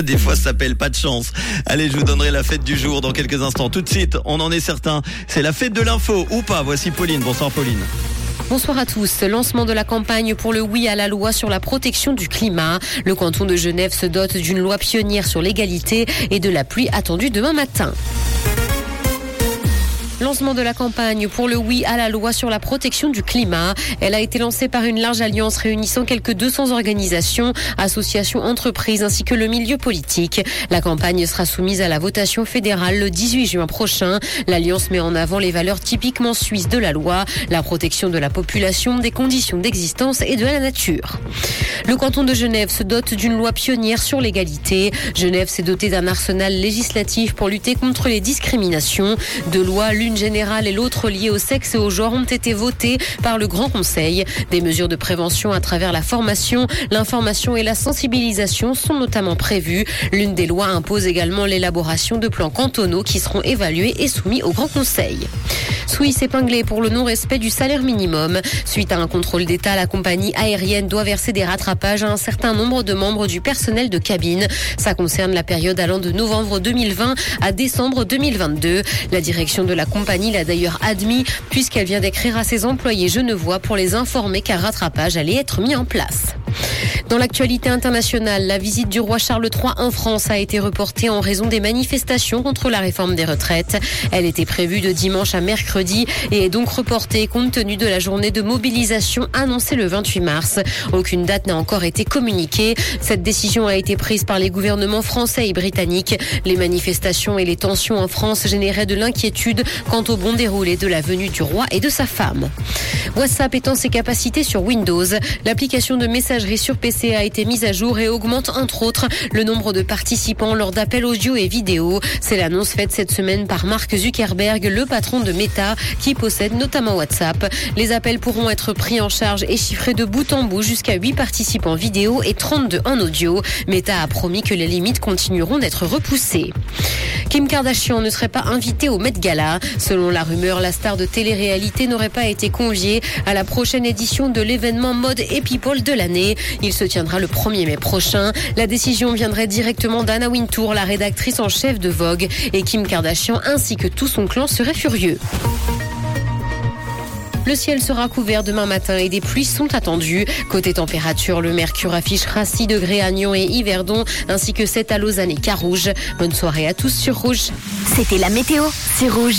Des fois, ça s'appelle pas de chance. Allez, je vous donnerai la fête du jour dans quelques instants. Tout de suite, on en est certain. C'est la fête de l'info ou pas. Voici Pauline. Bonsoir Pauline. Bonsoir à tous. Lancement de la campagne pour le oui à la loi sur la protection du climat. Le canton de Genève se dote d'une loi pionnière sur l'égalité et de la pluie attendue demain matin. Lancement de la campagne pour le oui à la loi sur la protection du climat. Elle a été lancée par une large alliance réunissant quelques 200 organisations, associations, entreprises ainsi que le milieu politique. La campagne sera soumise à la votation fédérale le 18 juin prochain. L'alliance met en avant les valeurs typiquement suisses de la loi, la protection de la population, des conditions d'existence et de la nature. Le canton de Genève se dote d'une loi pionnière sur l'égalité. Genève s'est doté d'un arsenal législatif pour lutter contre les discriminations. De lois, générale et l'autre liée au sexe et au genre ont été votées par le Grand Conseil. Des mesures de prévention à travers la formation, l'information et la sensibilisation sont notamment prévues. L'une des lois impose également l'élaboration de plans cantonaux qui seront évalués et soumis au Grand Conseil. Suisse épinglée pour le non-respect du salaire minimum. Suite à un contrôle d'État, la compagnie aérienne doit verser des rattrapages à un certain nombre de membres du personnel de cabine. Ça concerne la période allant de novembre 2020 à décembre 2022. La direction de la compagnie l'a d'ailleurs admis puisqu'elle vient d'écrire à ses employés genevois pour les informer qu'un rattrapage allait être mis en place. Dans l'actualité internationale, la visite du roi Charles III en France a été reportée en raison des manifestations contre la réforme des retraites. Elle était prévue de dimanche à mercredi et est donc reportée compte tenu de la journée de mobilisation annoncée le 28 mars. Aucune date n'a encore été communiquée. Cette décision a été prise par les gouvernements français et britanniques. Les manifestations et les tensions en France généraient de l'inquiétude quant au bon déroulé de la venue du roi et de sa femme. WhatsApp étend ses capacités sur Windows. L'application de messagerie sur PC a été mise à jour et augmente entre autres le nombre de participants lors d'appels audio et vidéo. C'est l'annonce faite cette semaine par Mark Zuckerberg, le patron de Meta, qui possède notamment WhatsApp. Les appels pourront être pris en charge et chiffrés de bout en bout jusqu'à 8 participants vidéo et 32 en audio. Meta a promis que les limites continueront d'être repoussées. Kim Kardashian ne serait pas invitée au Met Gala. Selon la rumeur, la star de télé-réalité n'aurait pas été conviée à la prochaine édition de l'événement mode et people de l'année. Il se tiendra le 1er mai prochain. La décision viendrait directement d'Anna Wintour, la rédactrice en chef de Vogue, et Kim Kardashian ainsi que tout son clan seraient furieux. Le ciel sera couvert demain matin et des pluies sont attendues. Côté température, le mercure affichera 6 degrés à Nyon et Yverdon, ainsi que 7 à Lausanne et Carouge. Bonne soirée à tous sur Rouge. C'était la météo, c'est Rouge.